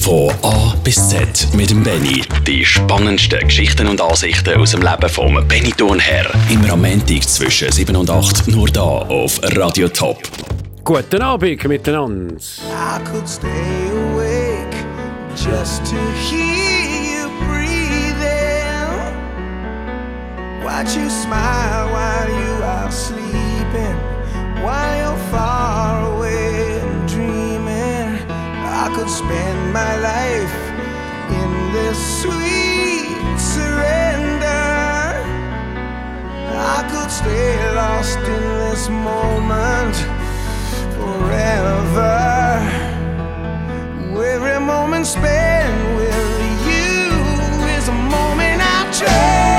Von A bis Z mit dem Benny. Die spannendsten Geschichten und Ansichten aus dem Leben vom Benny Thurnherr. Immer am Montag zwischen 7 und 8 nur da auf Radio Top. Guten Abend miteinander. I could stay awake just to hear you breathing. Watch you smile while you are sleeping, while you're far away and dreaming. I could spend my life in this sweet surrender. I could stay lost in this moment forever. Every moment spent with you is a moment I treasure.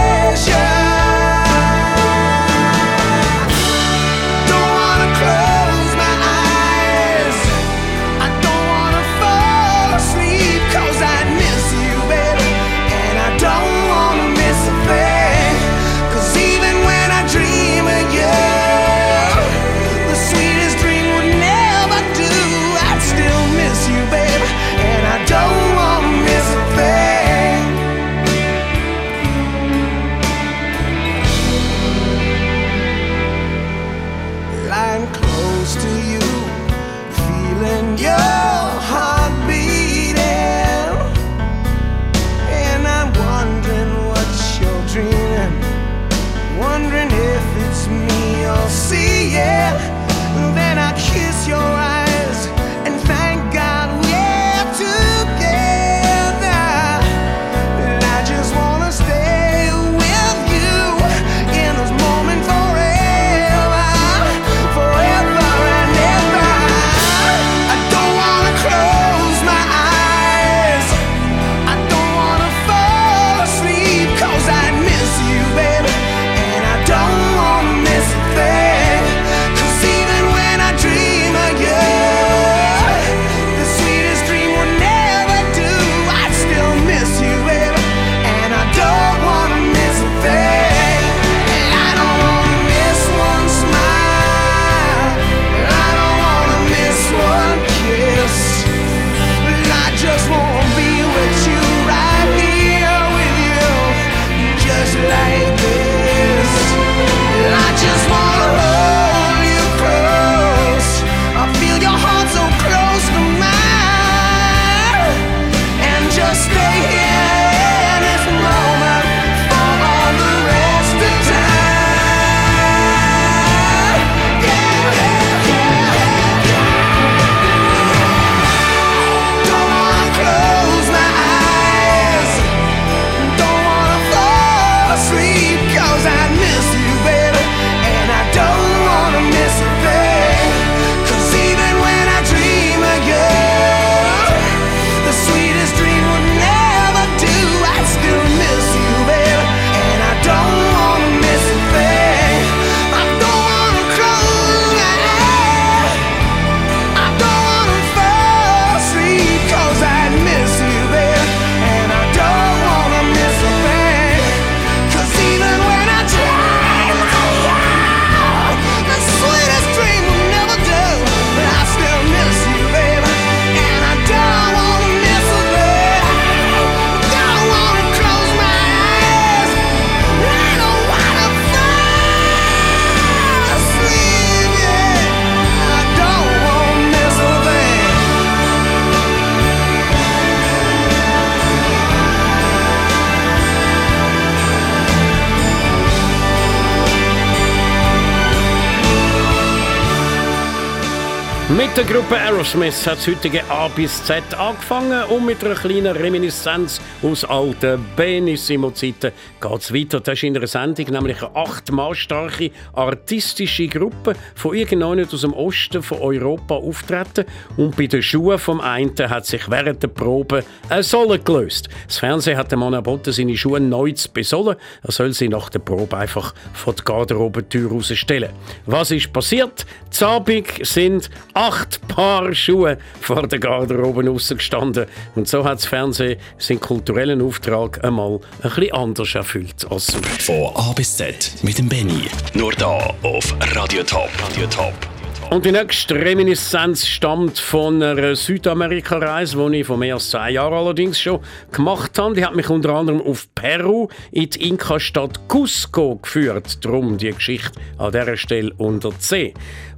Mit der Gruppe Aerosmith hat das heutige A bis Z angefangen und mit einer kleinen Reminiszenz aus alten Benissimo-Zeiten geht es weiter. Das ist in einer Sendung nämlich eine acht Mann starke artistische Gruppe von irgendjemandem aus dem Osten von Europa auftreten und bei den Schuhen vom einen hat sich während der Probe eine Sohle gelöst. Das Fernsehen hat dem Mann erboten, seine Schuhe neu zu besollen. Er soll sie nach der Probe einfach vor die Garderobentür rausstellen. Was ist passiert? Zabig sind acht Paar Schuhe vor der Garderobe rausgestanden. Und so hat das Fernsehen seinen kulturellen Auftrag einmal ein bisschen anders erfüllt als sonst. Von A bis Z mit dem Benny. Nur da auf Radio Top. Radio Top. Und die nächste Reminiszenz stammt von einer Südamerika-Reise, die ich vor mehr als zwei Jahren allerdings schon gemacht habe. Die hat mich unter anderem auf Peru in die Inka-Stadt Cusco geführt. Darum die Geschichte an dieser Stelle unter C.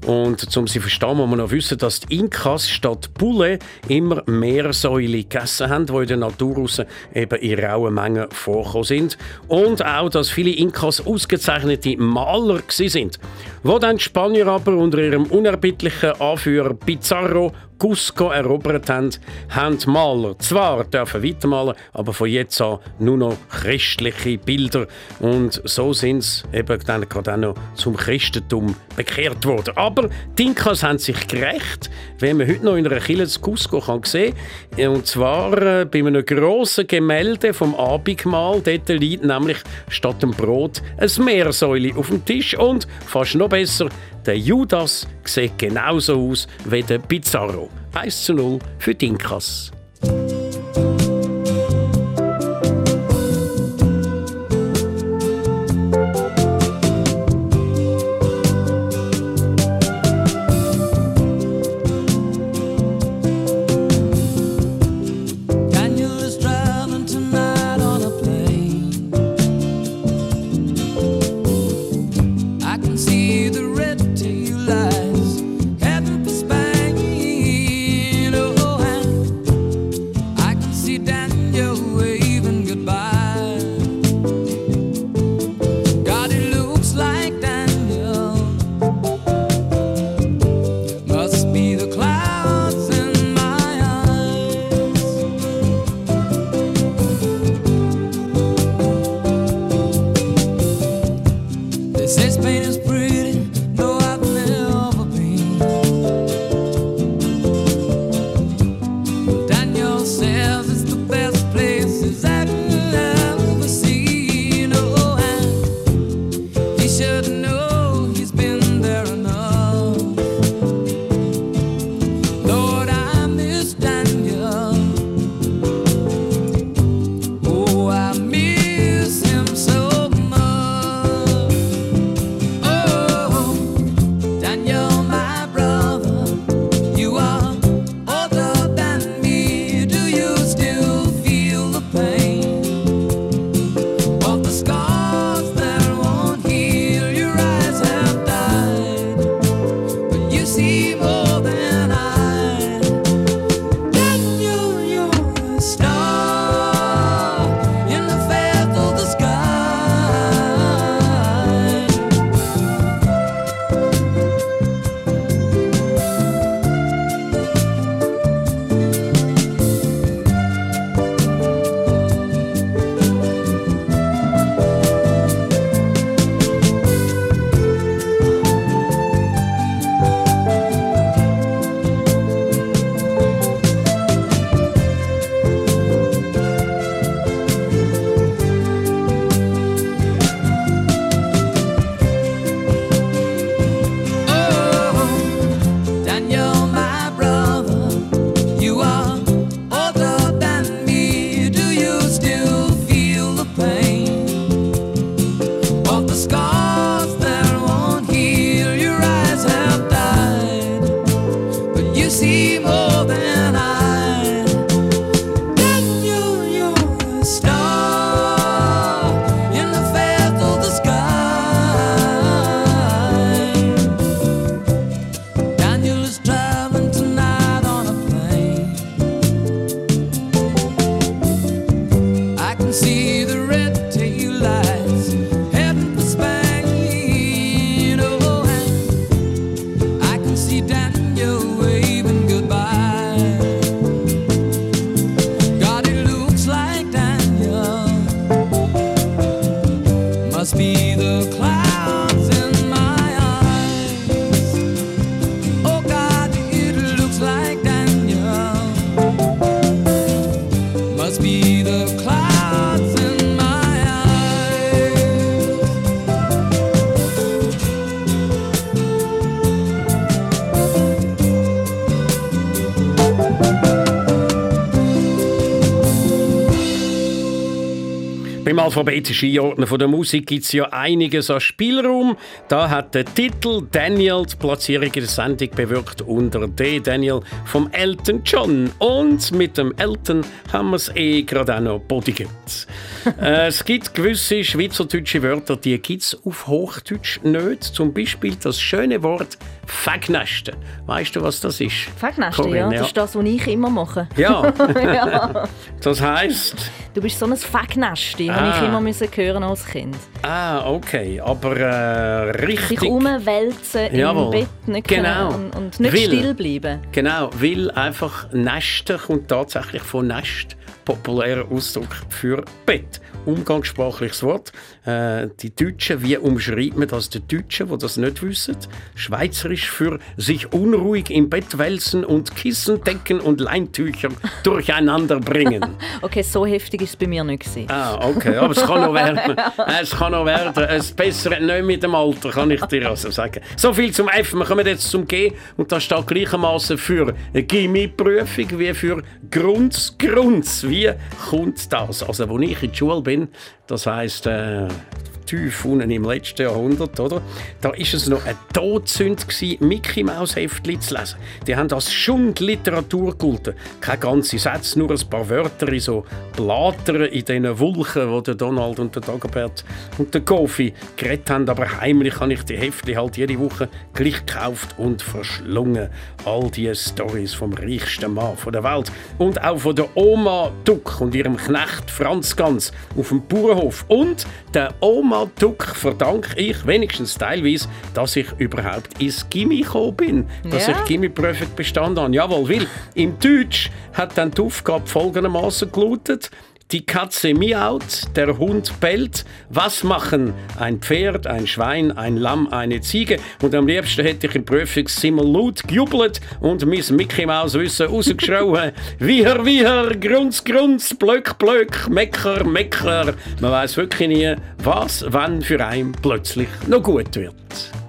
Und um sie zu verstehen, muss man noch wissen, dass die Inkas statt Bulle immer Meersäule gegessen haben, die in der Natur raus eben in rauen Mengen vorkommen sind. Und auch, dass viele Inkas ausgezeichnete Maler sind. Wo dann die Spanier aber unter ihrem unerbittlichen Anführer Pizarro Cusco erobert haben, haben die Maler zwar dürfen weitermalen, aber von jetzt an nur noch christliche Bilder. Und so sind sie eben dann gerade auch noch zum Christentum bekehrt worden. Aber die Inkas haben sich gerecht, wie man heute noch in einer Kirche zu Cusco sehen kann. Und zwar äh, bei einem grossen Gemälde vom Abendmahl. Dort liegt nämlich statt dem Brot ein Meersäule auf dem Tisch und fast noch besser der Judas sieht genauso aus wie der Pizarro. 1 zu 0 für Dinkas. Alphabetischen Einordnen von der Musik gibt es ja einiges an Spielraum. Da hat der Titel Daniel die Platzierung in der Sendung bewirkt unter D. Daniel vom Elton John. Und mit dem Elton haben wir es eh gerade auch noch bodigt. äh, es gibt gewisse schweizerdeutsche Wörter, die gibt es auf Hochdeutsch nicht. Zum Beispiel das schöne Wort Fägnesten. Weißt du, was das ist? Fägnesten, ja. Das ist das, was ich immer mache. Ja. ja. Das heisst... Du bist so ein Fägnesti, ah. habe ich immer müssen hören als Kind. Ah, okay. Aber äh, richtig... Sich umwälzen im Bett nicht genau. und, und nicht will, still bleiben. Genau, weil einfach Nesten kommt tatsächlich von Nest populärer Ausdruck für Bett. Umgangssprachliches Wort. Äh, die Deutschen, wie umschreibt man das die Deutschen, die das nicht wissen? Schweizerisch für sich unruhig im Bett wälzen und Kissen, Decken und Leintücher durcheinander bringen. okay, so heftig ist es bei mir nicht gewesen. Ah, okay, aber es kann noch werden. es kann noch werden. Es bessert nicht mit dem Alter, kann ich dir also sagen. So viel zum F. Wir kommen jetzt zum G und das steht gleichermaßen für Gimmi-Prüfung wie für Grunds, Grunds wie kommt das? Also, als ich in der Schule bin, das heisst, äh, unten im letzten Jahrhundert, oder? Da ist es noch ein Todsünd Mickey Maus Heftli zu lesen. Die haben als Schundliteratur gehalten. Keine ganze Sätze, nur ein paar Wörter in so Blättern in diesen Wulchen, wo der Donald und der Dagobert und der Goofy geredet haben. Aber heimlich habe ich die Heftli halt jede Woche gleich gekauft und verschlungen. All die Stories vom reichsten Mann der Welt. Und auch von der Oma Duck und ihrem Knecht Franz Gans auf dem Bauernhof. Und der Oma Tuck verdanke ich wenigstens teilweise, dass ich überhaupt ins Gimmi gekommen bin, dass ja. ich Gimmi-Prüfung bestanden habe. Jawohl, weil im Deutsch hat dann die Aufgabe folgendermaßen gelautet, die Katze miaut, der Hund bellt. Was machen ein Pferd, ein Schwein, ein Lamm, eine Ziege? Und am liebsten hätte ich im Prüfungszimmer laut gejubelt und Miss Mickey Maus Wissen rausgeschrien. Wieher, wieher, grunz, grunz, blöck, blöck, mecker, mecker. Man weiß wirklich nie, was, wann für einen plötzlich noch gut wird.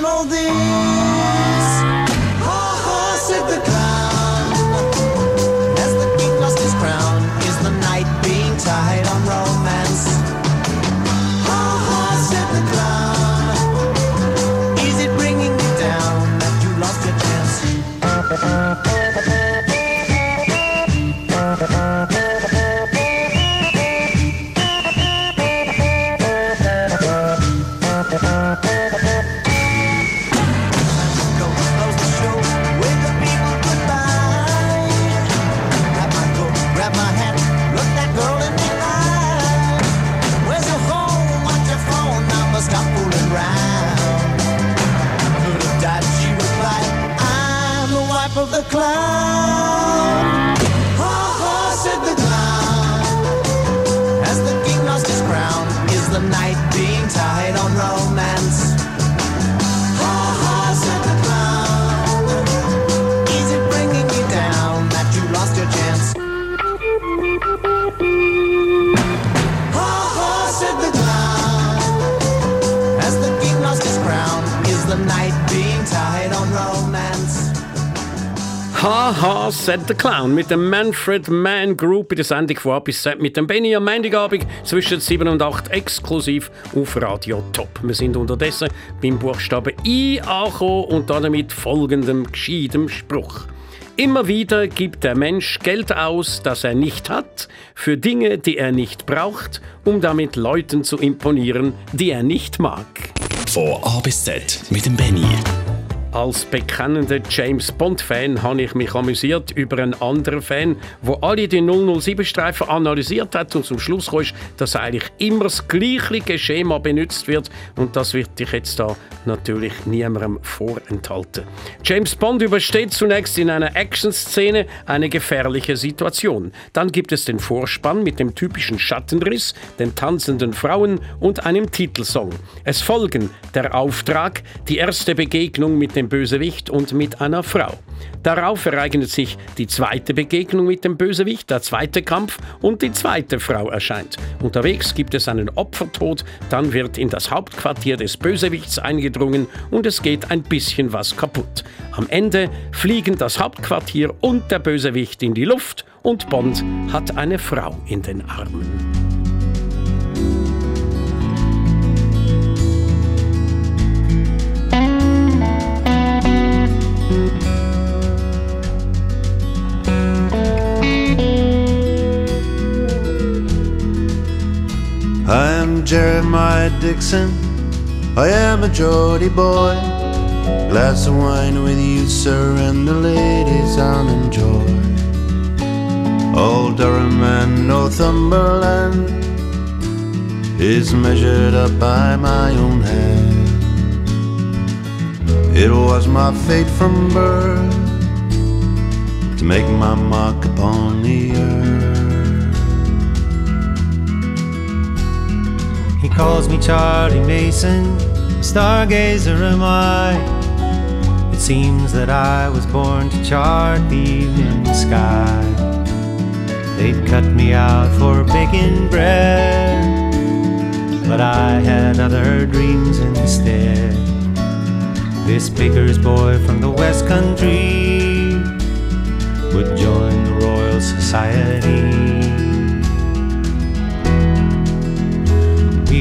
All this. Ha ha, said the clown. As the king lost his crown, is the knight being tied on romance? Ha ha, said the clown. Is it bringing you down that you lost your chance? Mit dem Manfred Mann Group in der Sendung von A bis Z mit dem Benny am Montagabend zwischen 7 und 8 exklusiv auf Radio Top. Wir sind unterdessen beim Buchstaben I angekommen und damit folgendem gescheiten Spruch. Immer wieder gibt der Mensch Geld aus, das er nicht hat, für Dinge, die er nicht braucht, um damit Leuten zu imponieren, die er nicht mag. Von A bis Z mit dem Benny. Als bekennender James Bond-Fan habe ich mich amüsiert über einen anderen Fan, der alle die 007-Streifen analysiert hat und zum Schluss kam, dass eigentlich immer das gleiche Schema benutzt wird und das wird ich jetzt da natürlich niemandem vorenthalten. James Bond übersteht zunächst in einer Action-Szene eine gefährliche Situation. Dann gibt es den Vorspann mit dem typischen Schattenriss, den tanzenden Frauen und einem Titelsong. Es folgen der Auftrag, die erste Begegnung mit dem dem Bösewicht und mit einer Frau. Darauf ereignet sich die zweite Begegnung mit dem Bösewicht, der zweite Kampf und die zweite Frau erscheint. Unterwegs gibt es einen Opfertod, dann wird in das Hauptquartier des Bösewichts eingedrungen und es geht ein bisschen was kaputt. Am Ende fliegen das Hauptquartier und der Bösewicht in die Luft und Bond hat eine Frau in den Armen. I am Jeremiah Dixon. I am a Geordie boy. Glass of wine with you, sir, and the ladies I'll enjoy. Old Durham and Northumberland is measured up by my own hand. It was my fate from birth to make my mark upon the earth. Calls me Charlie Mason, stargazer am I. It seems that I was born to chart the evening sky. They'd cut me out for baking bread, but I had other dreams instead. This baker's boy from the West Country would join the Royal Society.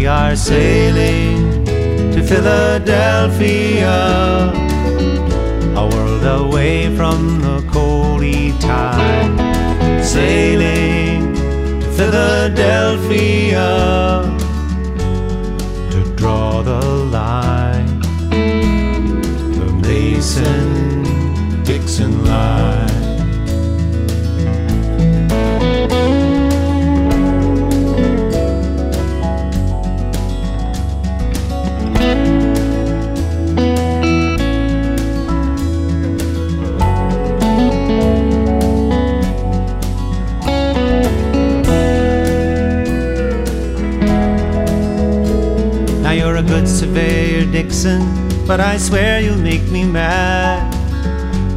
We are sailing to Philadelphia, a world away from the coldy tide. Sailing to Philadelphia to draw the line, the Mason Dixon line. Surveyor Dixon, but I swear you'll make me mad.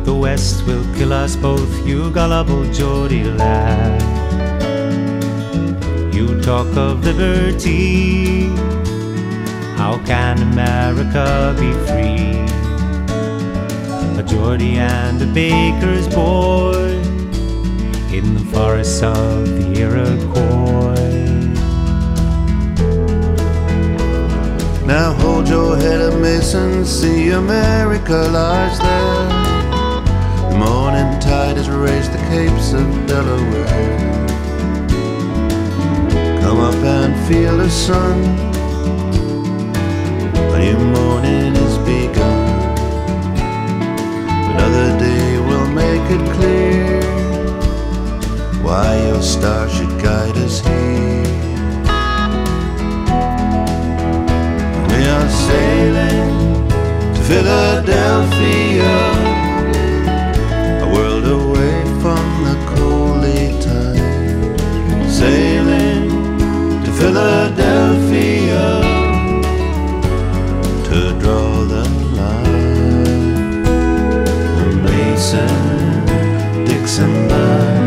The West will kill us both, you gullible Geordie lad. You talk of liberty, how can America be free? A Geordie and a baker's boy in the forests of the Iroquois. Now hold your head up, Mason, see America lies there. The morning tide has raised the capes of Delaware. Come up and feel the sun. A new morning is begun. Another day will make it clear why your star should guide us here. Sailing to Philadelphia, a world away from the coaly tide. Sailing to Philadelphia to draw the line. The Mason Dixon line.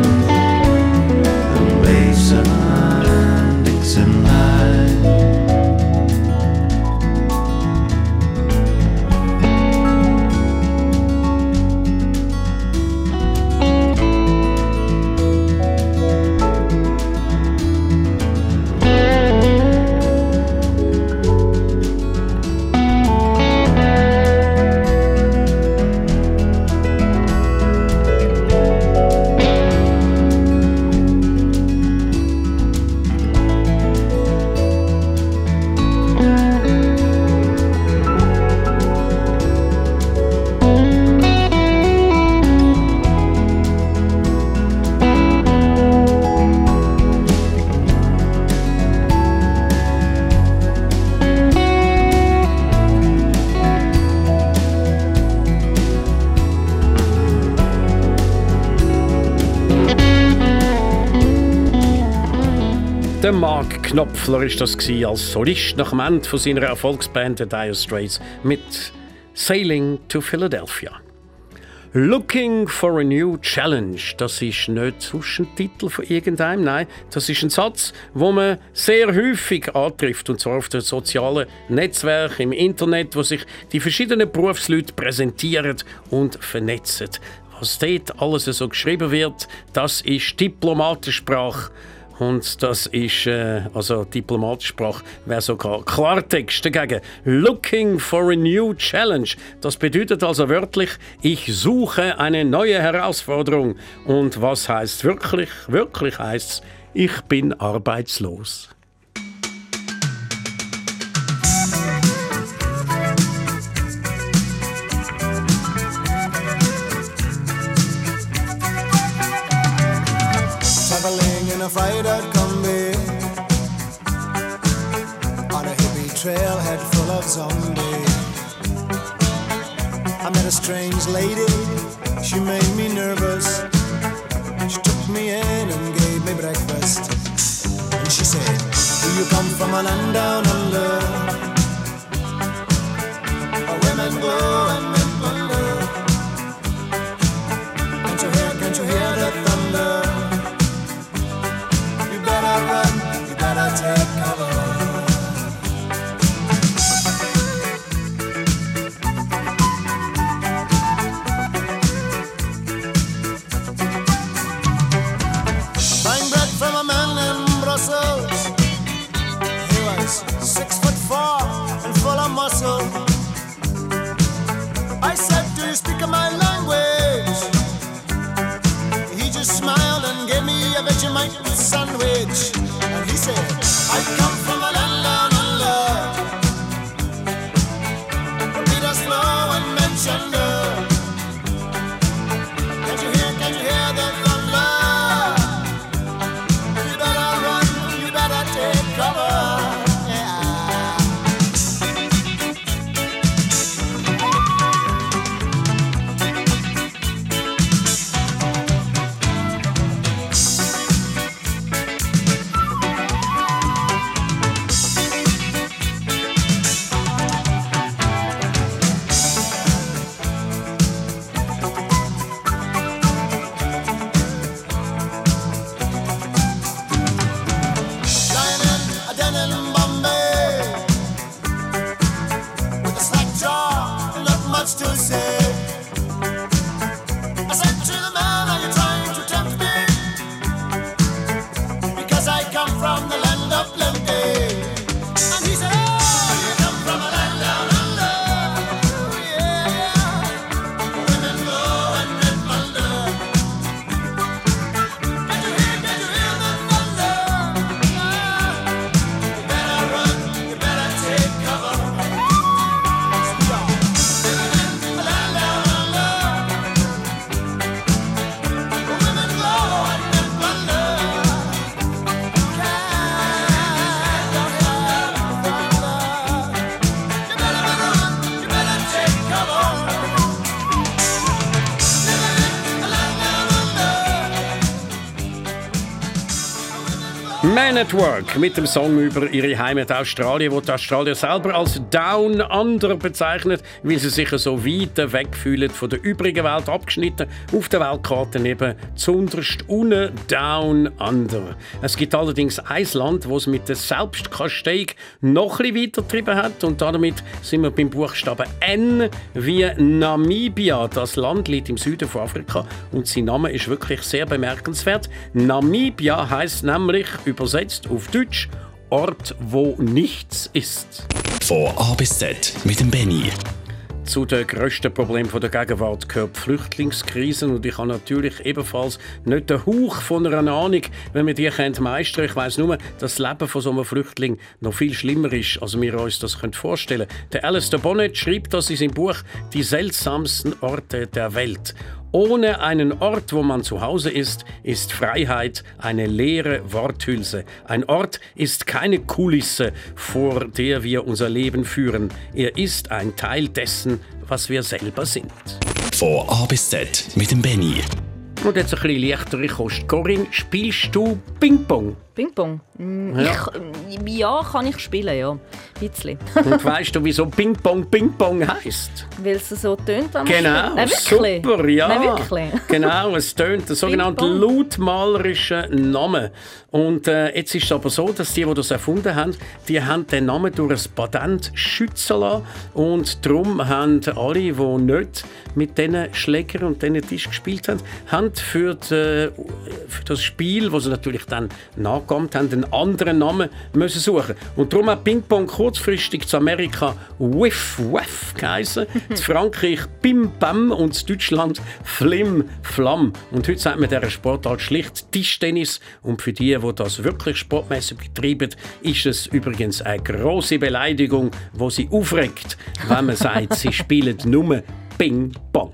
Mark Knopfler ist das als Solist nach dem Ende von seiner Erfolgsband The Dire Straits mit Sailing to Philadelphia. Looking for a New Challenge, das ist nicht sonst ein Titel von irgendeinem, nein, das ist ein Satz, wo man sehr häufig antrifft, und zwar auf den sozialen Netzwerken, im Internet, wo sich die verschiedenen Berufsleute präsentieren und vernetzen. Was dort alles so geschrieben wird, das ist Diplomatensprache und das ist, äh, also Diplomatensprache wäre sogar Klartext dagegen. Looking for a new challenge. Das bedeutet also wörtlich, ich suche eine neue Herausforderung. Und was heißt wirklich? Wirklich heißt ich bin arbeitslos. Trailhead full of zombies. I met a strange lady, she made me nervous. She took me in and gave me breakfast. And she said, Do you come from a land down under? Where women glow Man at Work mit dem Song über ihre Heimat Australien, wo die Australier selber als Down Under bezeichnet, weil sie sich so weit weg fühlen von der übrigen Welt, abgeschnitten auf der Weltkarte eben zunderst unten Down Under. Es gibt allerdings ein Land, wo es mit der Selbstkasteiung noch ein weiter getrieben hat und damit sind wir beim Buchstaben N wie Namibia. Das Land liegt im Süden von Afrika und sein Name ist wirklich sehr bemerkenswert. Namibia heißt nämlich übersetzt auf Deutsch Ort, wo nichts ist. Von A bis Z mit dem Benny. Zu den grössten Problemen der Gegenwart gehört die Flüchtlingskrise und ich habe natürlich ebenfalls nicht den Hauch von einer Ahnung, wenn wir die meistern. Ich weiss nur, dass das Leben von so einem Flüchtling noch viel schlimmer ist, als wir uns das vorstellen können. Der Alistair Bonnet schreibt das in seinem Buch «Die seltsamsten Orte der Welt». Ohne einen Ort, wo man zu Hause ist, ist Freiheit eine leere Worthülse. Ein Ort ist keine Kulisse, vor der wir unser Leben führen. Er ist ein Teil dessen, was wir selber sind. Von A bis Z mit dem Benny. Und jetzt ein bisschen leichtere Kost. Corinne, spielst du Ping-Pong? Ping-Pong? Mm, Ja. Ich, mm, ja, kann ich spielen, ja. Ein bisschen. Und weißt du, wieso Ping-Pong Ping-Pong heisst? Weil es so tönt, wenn man Genau. Nein, super, ja. Nein, wirklich? Genau, es tönt der sogenannte lautmalerische Name. Und äh, jetzt ist es aber so, dass die, die das erfunden haben, die haben den Namen durch ein Patent schützen lassen. Und darum haben alle, die nicht mit diesen Schlägern und diesen Tisch gespielt haben, haben für, die, für das Spiel, wo sie natürlich dann nachgekommen haben, einen anderen Namen müssen suchen. Und darum hat Ping-Pong kurzfristig zu Amerika Whiff Waff geheißen, zu Frankreich Bim Bam und zu Deutschland Flim Flam. Und heute sagt man dieser Sportart schlicht Tischtennis. Und für die, die das wirklich sportmäßig betreiben, ist es übrigens eine große Beleidigung, wo sie aufregt, wenn man sagt, sie spielen nur Ping-Pong.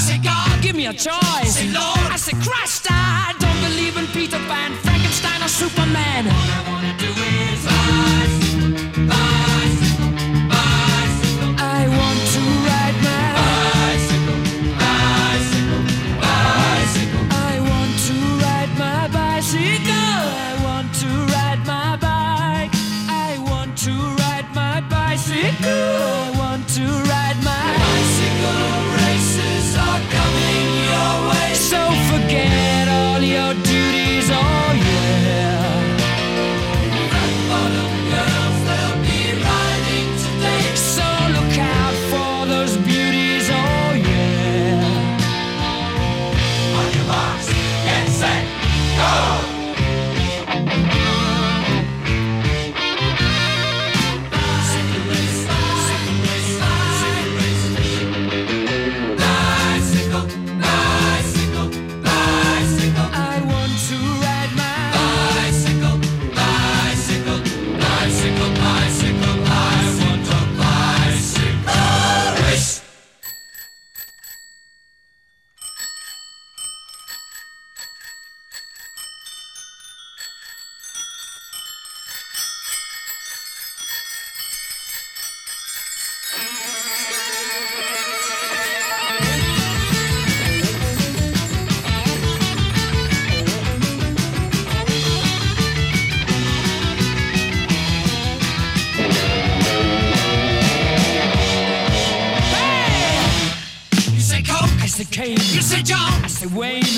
Me a choice. Say Lord, I say Christ. I don't believe in Peter Pan, Frankenstein, or Superman. John,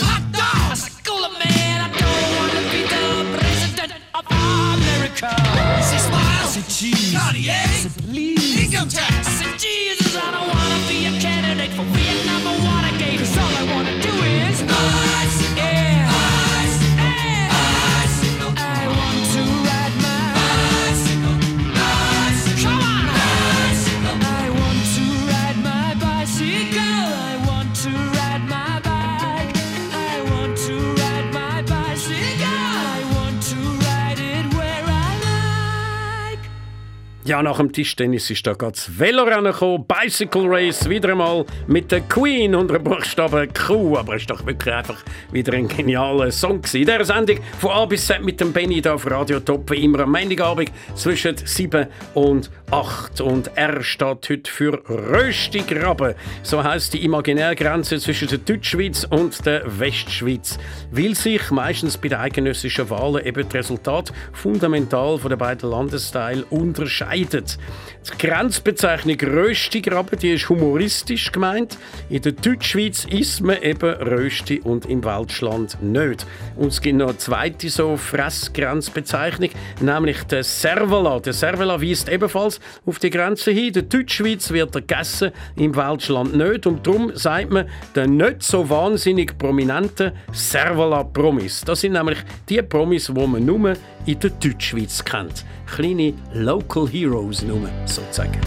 Tischtennis ist da gerade das Velorennen gekommen. Bicycle Race wieder einmal mit der Queen und dem Buchstaben Q. Aber es ist doch wirklich einfach wieder ein genialer Song gewesen. In dieser Sendung von A bis Z mit dem Benny hier auf Radio Top, wie immer am Montagabend zwischen 7 und 8. Und R steht heute für Röstigraben. So heisst die Imaginärgrenze zwischen der Deutschschweiz und der Westschweiz. Weil sich meistens bei den eidgenössischen Wahlen eben das Resultat fundamental von den beiden Landesteilen unterscheidet. Die Grenzbezeichnung Röstigraben, die ist humoristisch gemeint. In der Deutschschweiz isst man eben Rösti und im Weltschland nicht. Und es gibt noch eine zweite so Fressgrenzbezeichnung, nämlich der Servola. Der Servola weist ebenfalls auf die Grenze hin. In der Deutschschweiz wird er gegessen, im Weltschland nicht. Und darum sagt man den nicht so wahnsinnig prominenten Servola-Promis. Das sind nämlich die Promis, die man nur in der Deutschschweiz kennt. Greenie Local Heroes noemen, sozusagen.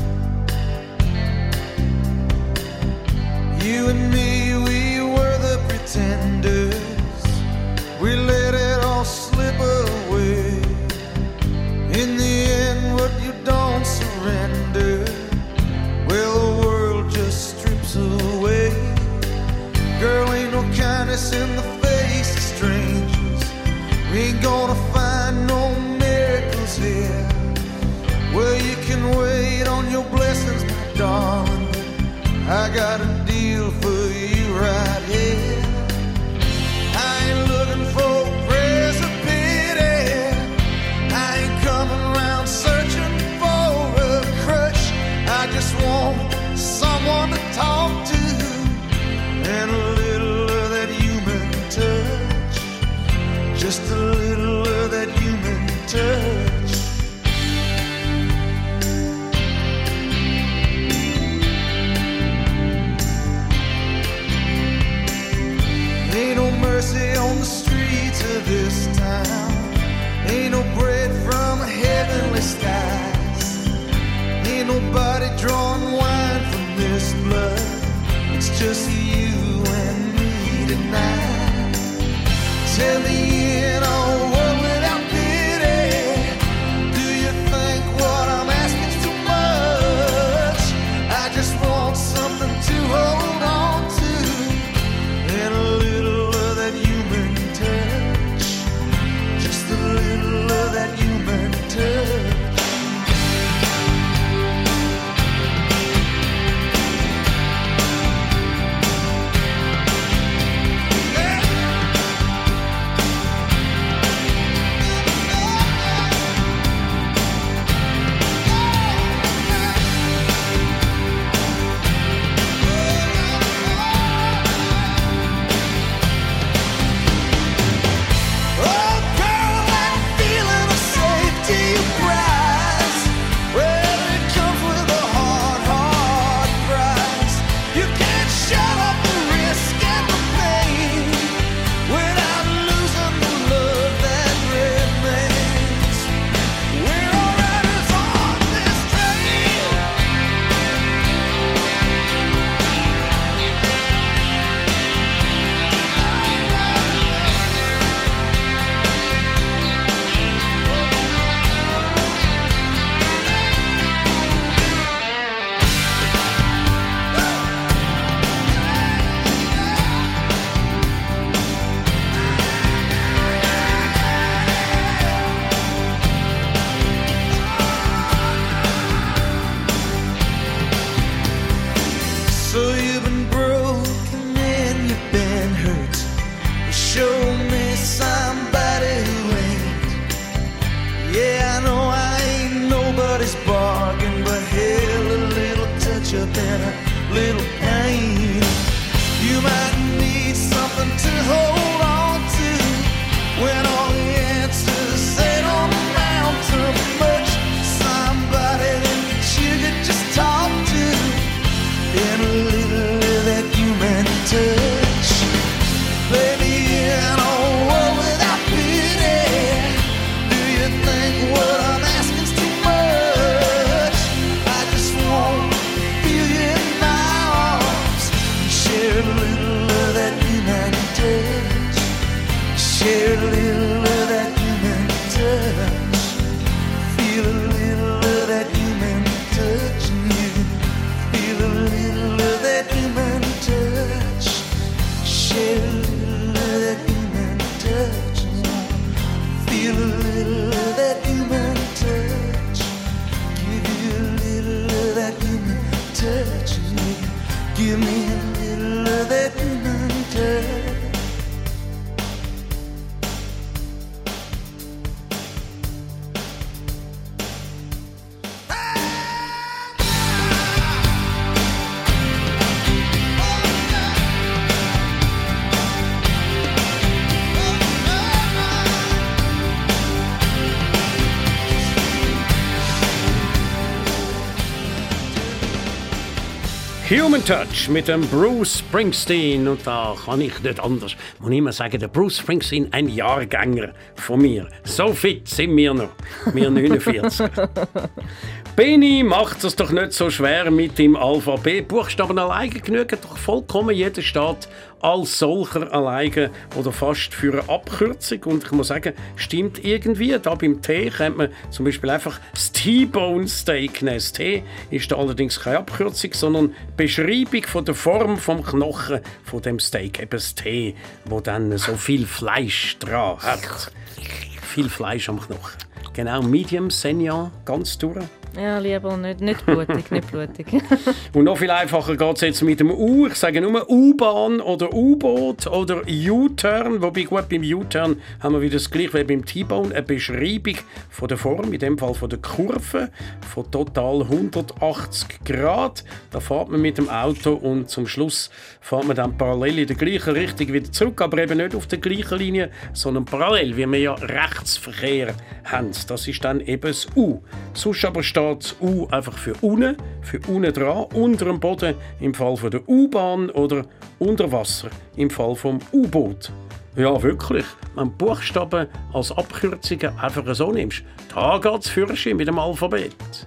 You and me, we were the pretenders. We let it all slip away. In the end, what you don't surrender, well, the world just strips away. Girl, ain't no kindness in the face of strangers. We ain't gonna fight. wait on your blessings, my darling. I got a deal for you right here. I ain't looking for prayers of pity. I ain't coming around searching for a crush. I just want someone to talk to and a little of that human touch. Just a little. this town. Ain't no bread from heavenly skies. Ain't nobody drawing wine from this blood. It's just you and me tonight. Tell me Human Touch mit dem Bruce Springsteen. Und da kann ich nicht anders. Muss ich immer sagen, der Bruce Springsteen, ein Jahrgänger von mir. So fit sind wir noch. Wir 49. Benny macht es doch nicht so schwer mit dem Alphabet. Buchstaben allein genügen doch vollkommen. Jeder Staat als solcher alleine oder fast für eine Abkürzung. Und ich muss sagen, stimmt irgendwie. Da beim Tee könnte man zum Beispiel einfach das T-Bone Steak nehmen. Das T ist da allerdings keine Abkürzung, sondern Beschreibung von der Form vom Knochen von dem Steak. Eben das T, wo dann so viel Fleisch dran hat. Viel Fleisch am Knochen. Genau, Medium, Senior, ganz durch. Ja, lieber nicht, nicht blutig, nicht blutig. Und noch viel einfacher geht es jetzt mit dem U. Ich sage nur U-Bahn oder U-Boot oder U-Turn. Wobei gut, beim U-Turn haben wir wieder das gleiche wie beim T-Bone. Eine Beschreibung von der Form, in dem Fall von der Kurve, von total 180 Grad. Da fährt man mit dem Auto und zum Schluss fährt man dann parallel in der gleichen Richtung wieder zurück, aber eben nicht auf der gleichen Linie, sondern parallel, wie wir ja Rechtsverkehr haben. Das ist dann eben das U. Sonst aber steht das U einfach für unten, für unten dran, unter dem Boden im Fall von der U-Bahn oder unter Wasser im Fall vom U-Boot. Ja, wirklich. Wenn du Buchstaben als Abkürzungen einfach so nimmst, da geht es für mit dem Alphabet.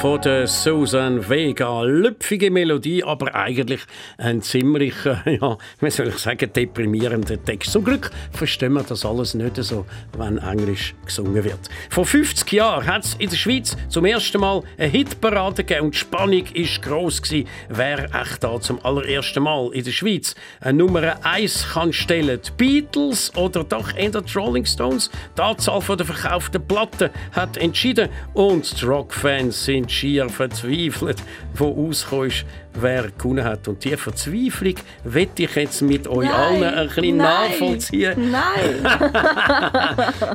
Von der Susan Vega. Lüpfige Melodie, aber eigentlich ein ziemlich, äh, ja, wie soll ich sagen, deprimierender Text. Zum Glück verstehen wir das alles nicht so, wenn Englisch gesungen wird. Vor 50 Jahren hat es in der Schweiz zum ersten Mal eine Hitparade gegeben und die Spannung war gross. Gewesen. Wer echt da zum allerersten Mal in der Schweiz eine Nummer 1 kann stellen? Die Beatles oder doch eher die Rolling Stones? Die Anzahl der verkauften Platten hat entschieden und die Rockfans sind schier verzweifelt, wo auskommst, wer gewonnen hat. Und diese Verzweiflung wette ich jetzt mit euch Nein, allen ein bisschen nein, nachvollziehen. Nein!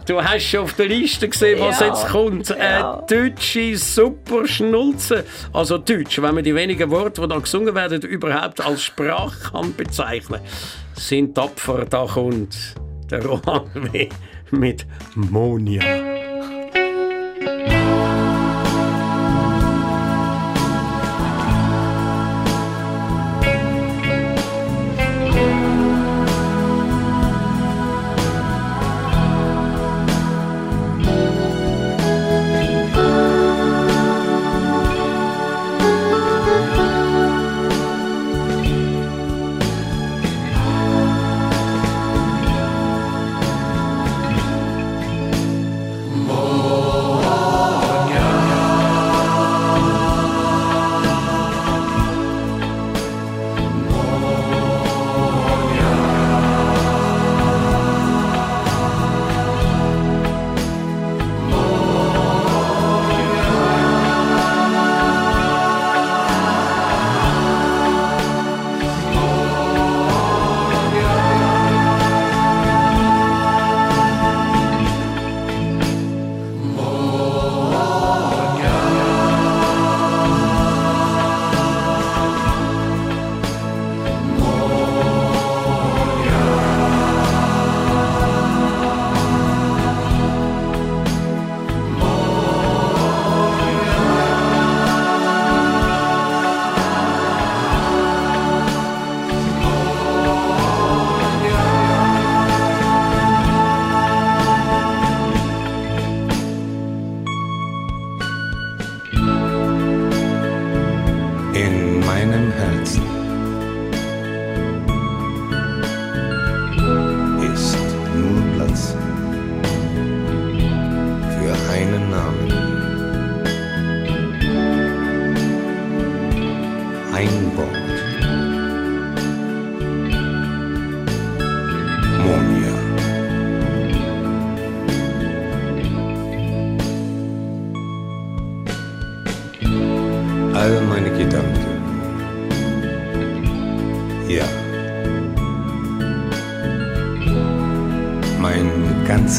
Du hast schon auf der Liste gesehen, was Ja, jetzt kommt. ja. Eine deutsche Superschnulze. Also Deutsch, wenn man die wenigen Worte, die da gesungen werden, überhaupt als Sprache kann bezeichnen sind tapfer. Da kommt der Roland W. mit Monia.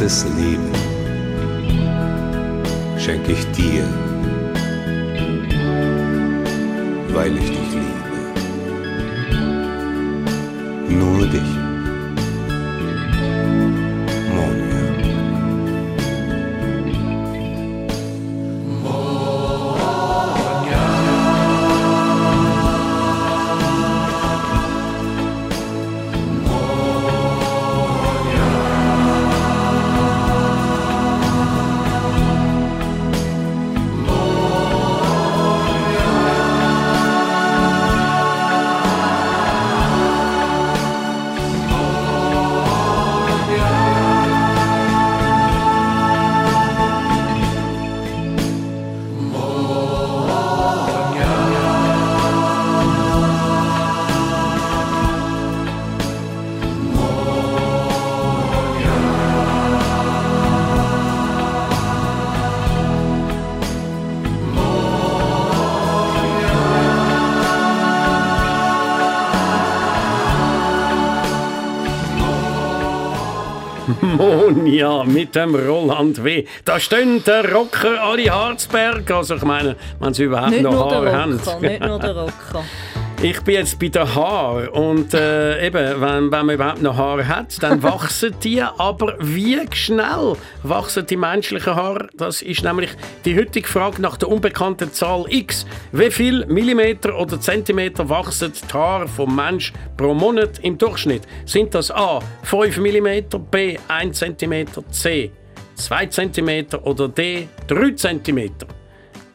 This. Monia mit dem Roland W. Da stehen der Rocker Ali Harzberg. Also ich meine, wenn sie überhaupt Nicht noch Haare haben. Nicht nur der Rocker. Ich bin jetzt bei den Haaren und äh, eben, wenn, wenn man überhaupt noch Haare hat, dann wachsen die. Aber wie schnell wachsen die menschlichen Haare? Das ist nämlich die heutige Frage nach der unbekannten Zahl X. Wie viel Millimeter oder Zentimeter wachsen die Haare vom Mensch pro Monat im Durchschnitt? Sind das A 5 mm, B 1 cm, C 2 cm oder D 3 cm.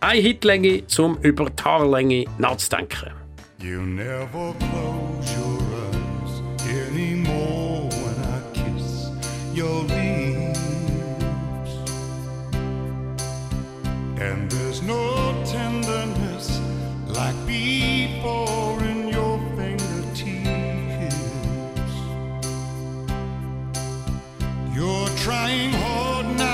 Eine Hitlänge, um über die Haarlänge nachzudenken. You never close your eyes anymore when I kiss your lips. And there's no tenderness like before in your fingertips. You're trying hard not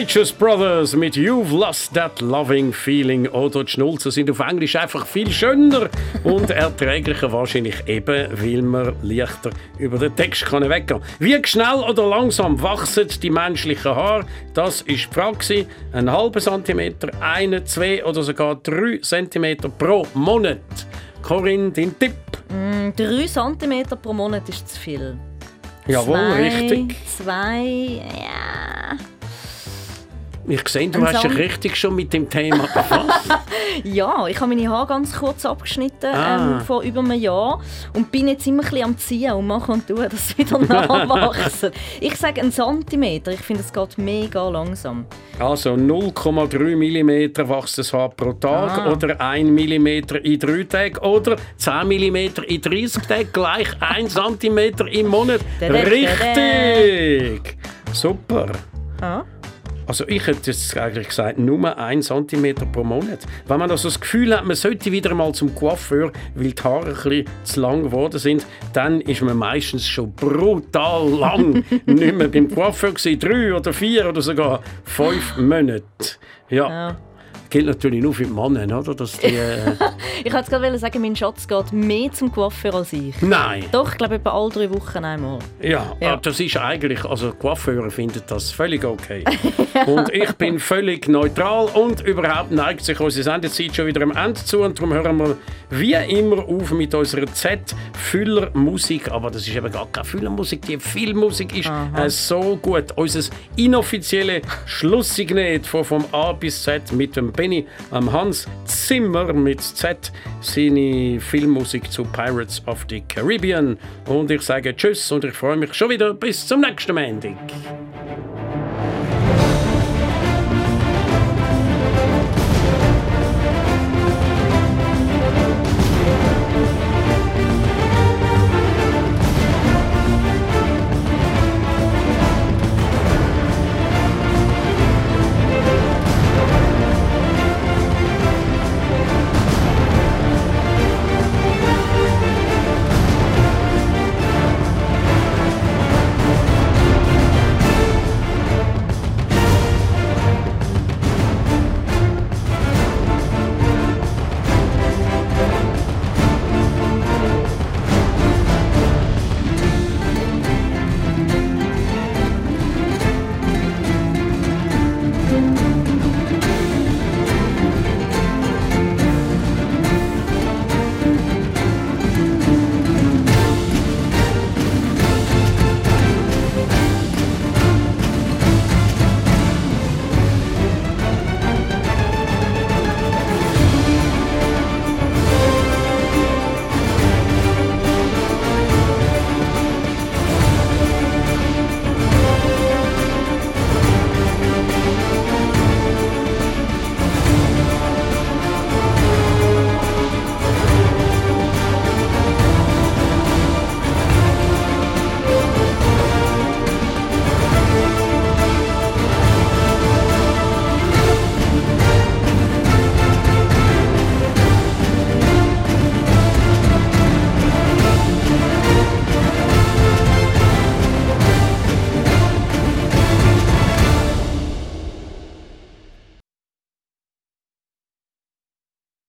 Righteous Brothers mit You've Lost That Loving Feeling oder die Schnulzen sind auf Englisch einfach viel schöner und erträglicher wahrscheinlich eben, weil man leichter über den Text kann weggehen Wie schnell oder langsam wachsen die menschlichen Haare? Das ist die Frage. Ein halber Zentimeter, eine, zwei oder sogar drei Zentimeter pro Monat. Corinne, dein Tipp? 3 cm pro Monat ist zu viel. Jawohl, zwei, richtig. Zwei, ja. Ich sehe, du Ein hast dich richtig schon mit dem Thema befasst. Ja, ich habe meine Haare ganz kurz abgeschnitten Ah. ähm, vor über einem Jahr und bin jetzt immer ein bisschen am Ziehen und machen und tun, dass sie wieder nachwachsen. ich sage einen Zentimeter. Ich finde, es geht mega langsam. Also 0,3 mm wächst das Haar pro Tag Ah. oder 1 mm in 3 Tagen oder 10 mm in 30 Tagen gleich 1 cm im Monat. Richtig! Super! Ah. Also ich hätte jetzt eigentlich gesagt, nur 1 cm pro Monat. Wenn man also das Gefühl hat, man sollte wieder mal zum Coiffeur, weil die Haare ein bisschen zu lang geworden sind, dann ist man meistens schon brutal lang nicht mehr beim Coiffeur gewesen. Drei oder vier oder sogar fünf Monate. Ja. Ja. Gilt natürlich nur für die Männer, oder? Dass die, äh, Ich wollte gerade sagen, mein Schatz geht mehr zum Coiffeur als ich. Nein. Doch, ich glaube, etwa alle drei Wochen einmal. Ja, Ja. ah, das ist eigentlich, also Coiffeure finden das völlig okay. und ich bin völlig neutral und überhaupt neigt sich unsere Sendezeit schon wieder am Ende zu und darum hören wir wie immer auf mit unserer Z-Füllermusik. Aber das ist eben gar keine Füllermusik, die Filmmusik ist äh, so gut. Unser inoffizielle Schlusssignet von vom A bis Z mit dem Benny am Hans Zimmer mit Z seine Filmmusik zu Pirates of the Caribbean. Und ich sage Tschüss und ich freue mich schon wieder bis zum nächsten Montag.